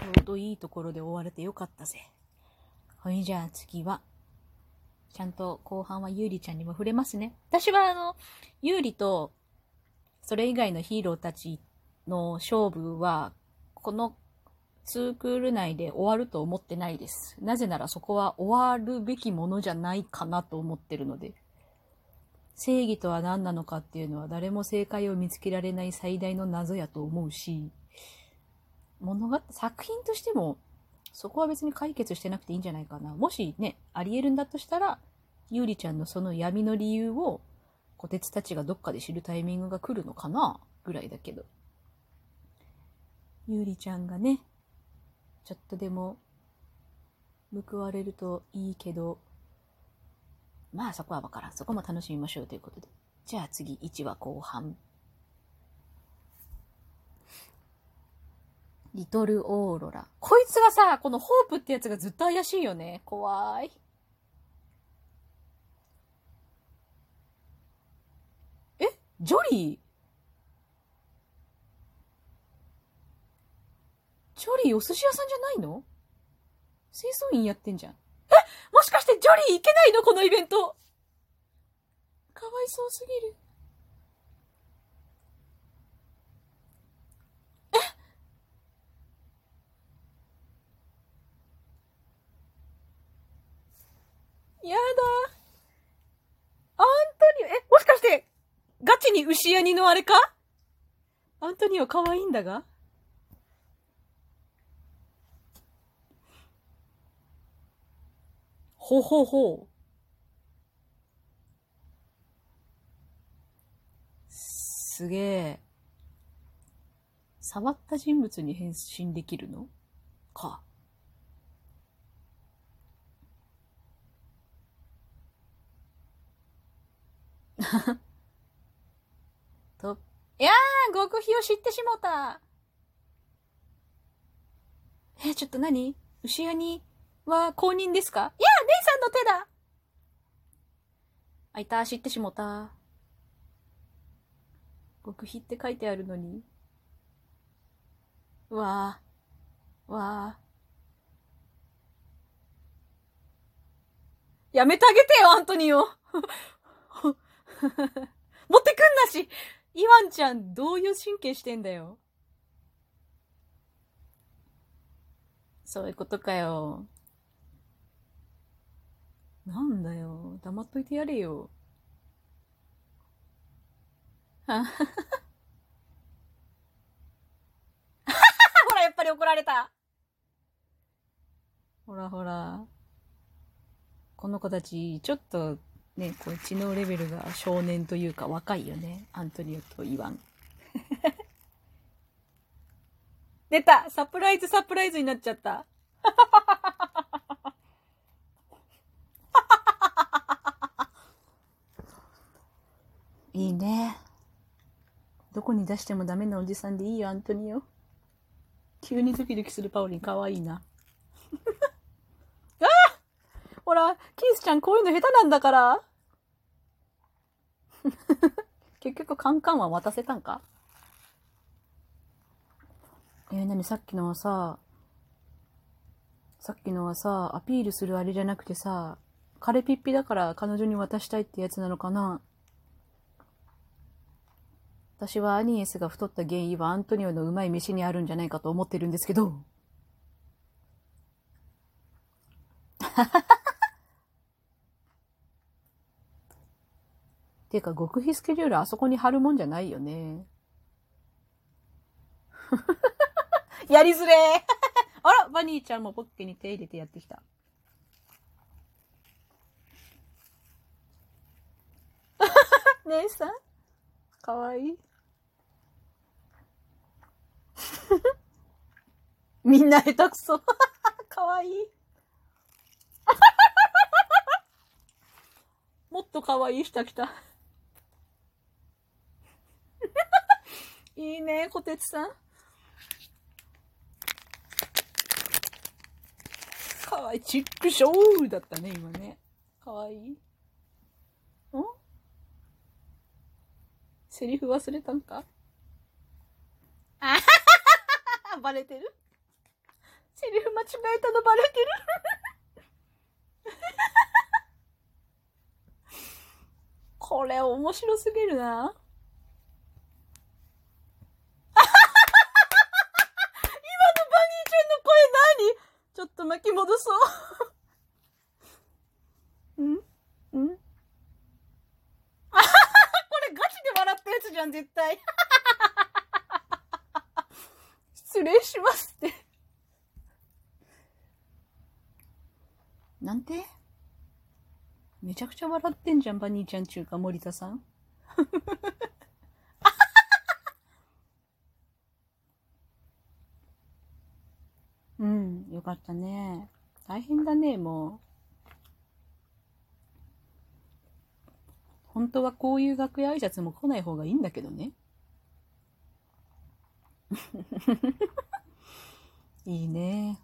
ちょうどいいところで終われてよかったぜ。ほいじゃあ次は、ちゃんと後半はゆうりちゃんにも触れますね。私はあの、ゆうりと、それ以外のヒーローたちの勝負は、この2クール内で終わると思ってないです。なぜならそこは終わるべきものじゃないかなと思ってるので。正義とは何なのかっていうのは誰も正解を見つけられない最大の謎やと思うし、物語、作品としても、そこは別に解決してなくていいんじゃないかな。もしね、あり得るんだとしたら、ゆうりちゃんのその闇の理由を、こてつたちがどっかで知るタイミングが来るのかなぐらいだけど。ゆうりちゃんがね、ちょっとでも報われるといいけど、まあそこはわからん。そこも楽しみましょうということで。じゃあ次、1話後半。リトルオーロラ。こいつがさ、このホープってやつがずっと怪しいよね。怖い。え？ジョリー？ジョリーお寿司屋さんじゃないの？清掃員やってんじゃん。え？もしかしてジョリー行けないの？このイベントかわいそうすぎる。えやだ。アントニオ、え、もしかして、ガチに牛やにのあれか？アントニオ可愛いんだが？ほほほう。すげえ。触った人物に変身できるの？か。と、いやー極秘を知ってしもたえ、ちょっと何？牛屋には公認ですか？いや姉さんの手だあいた、知ってしもた。極秘って書いてあるのに。うわぁ。わぁ。やめてあげてよ、アントニオ持ってくんなしイワンちゃん、どういう神経してんだよ。そういうことかよ。なんだよ。黙っといてやれよ。は ほら、やっぱり怒られた。ほらほら。この子たち、ちょっと、ね、こう、知能レベルが少年というか若いよね。アントニオとイワン。出たサプライズサプライズになっちゃった。いいね。どこに出してもダメなおじさんでいいよ、アントニオ。急にドキドキするパオリンかわいいな。あほら、キーちゃんこういうの下手なんだから。結局カンカンは渡せたんか？えー、なにさっきのはさ、さっきのはさ、アピールするあれじゃなくてさ、カレピッピだから彼女に渡したいってやつなのかな？私はアニエスが太った原因はアントニオのうまい飯にあるんじゃないかと思ってるんですけど。はははていうか、極秘スケジュールあそこに貼るもんじゃないよね。やりづれ あら、バニーちゃんもポッケに手入れてやってきた。姉さん？かわいい。みんな下手くそ。かわいい。もっとかわいい人来た。いいね、こてつさん。かわいい。チックショーだったね、今ね。かわいい。ん？セリフ忘れたんか？あはははバレてる？セリフ間違えたのバレてる？これ面白すぎるな。今のバニーちゃんの声何ちょっと巻き戻そう。ん？ん？あははこれガチで笑ったやつじゃん、絶対。失礼しますって。なんて？めちゃくちゃ笑ってんじゃん、バニーちゃん中華森田さん。うん、よかったね。大変だね、もう。本当はこういう楽屋挨拶も来ない方がいいんだけどね。いいね。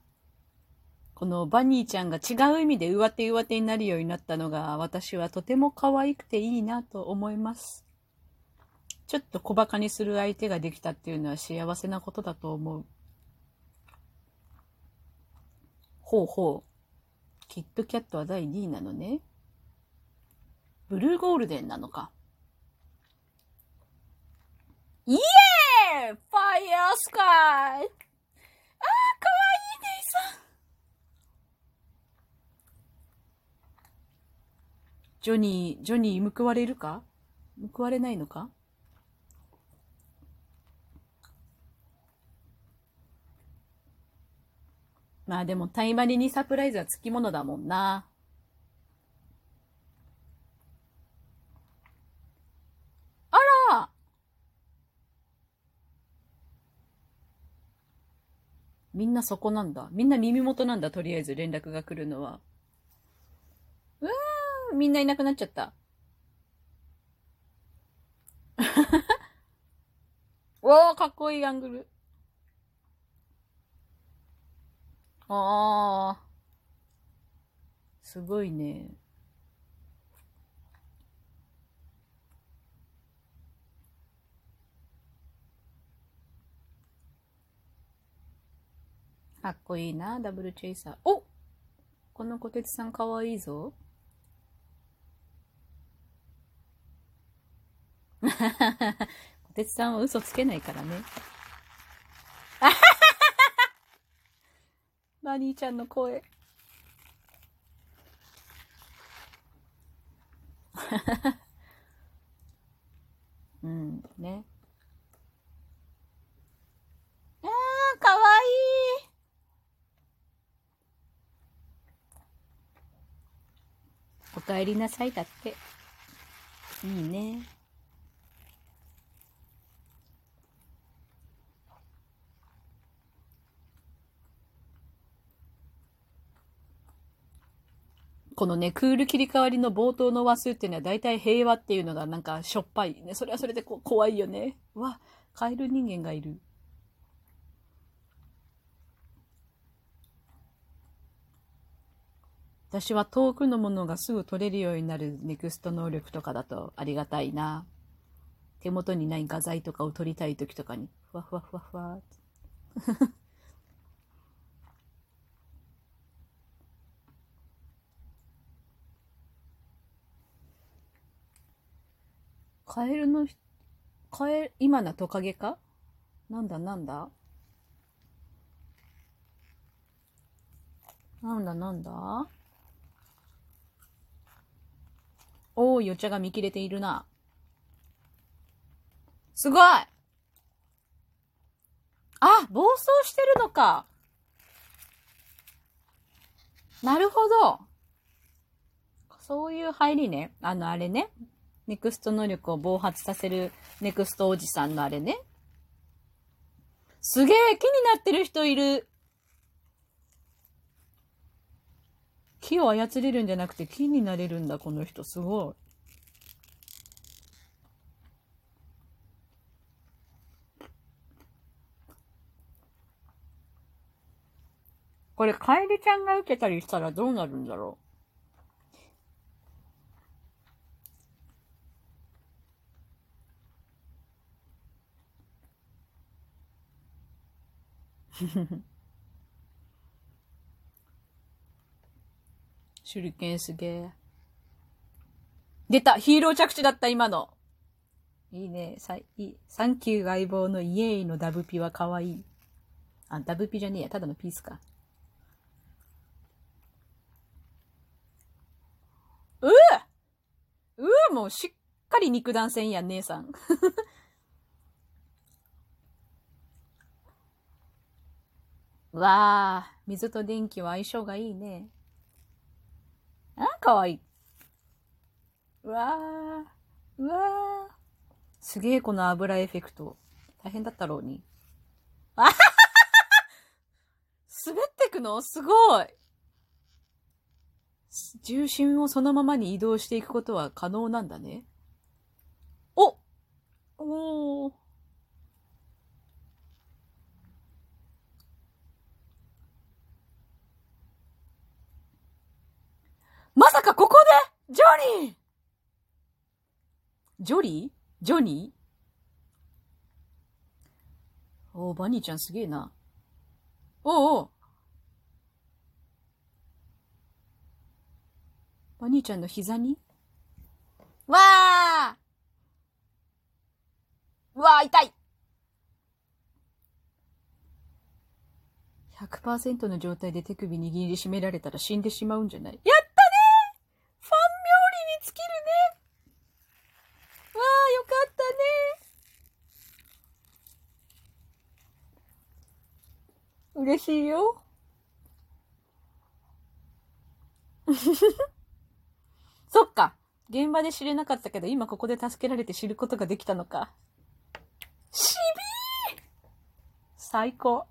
このバニーちゃんが違う意味で上手上手になるようになったのが私はとても可愛くていいなと思います。ちょっと小馬鹿にする相手ができたっていうのは幸せなことだと思う。ほうほう。キットキャットは第2位なのね。ブルーゴールデンなのか。イエーイファイヤースカイあー、かわいいねさん。ジョニー、ジョニー報われるか？報われないのか？まあでも、タイマリにサプライズはつきものだもんな。あらみんなそこなんだ。みんな耳元なんだ、とりあえず連絡が来るのは。うわー、みんないなくなっちゃった。おー、かっこいいアングル。あー。すごいね。かっこいいな、ダブルチェイサー。おこの小鉄さんかわいいぞ。小鉄さんは嘘つけないからね。マニーちゃんの声。うん、ね。あー、かわいい。お帰りなさいだって。いいね。このね、クール切り替わりの冒頭の話数っていうのは大体平和っていうのがなんかしょっぱい。ね、それはそれでこ怖いよね。わ、カエル人間がいる。私は遠くのものがすぐ取れるようになるネクスト能力とかだとありがたいな。手元にない画材とかを撮りたい時とかに、ふわふわふわふわカエルの、カエル、今なトカゲか？なんだなんだ？なんだなんだ？おーい、お茶が見切れているな。すごいあ、暴走してるのか。なるほど。そういう入りね。あの、あれね。ネクスト能力を暴発させるネクストおじさんのあれね。すげえ木になってる人いる木を操れるんじゃなくて木になれるんだ、この人。すごい。これ、カエルちゃんが受けたりしたらどうなるんだろう手裏剣すげえ。出たヒーロー着地だった今のいいね。さいいサンキュー相棒のイエーイのダブピは可愛い。あ、ダブピじゃねえや。ただのピースか。うううもうしっかり肉弾戦や、姉さん。わあ、水と電気は相性がいいね。あ、かわいい。うわあ、うわあ。すげえこの油エフェクト。大変だったろうに。あははは滑ってくの？すごい重心をそのままに移動していくことは可能なんだね。おおー。まさかここで？ジョニー！ジョリー？ジョニー？おー、バニーちゃんすげえな。おうおう。バニーちゃんの膝に？わー！うわー、痛い !100% の状態で手首握りしめられたら死んでしまうんじゃない？やったねファン冥利に尽きるねわあ、よかったね。嬉しいよ。そっか。現場で知れなかったけど、今ここで助けられて知ることができたのか。しびー最高。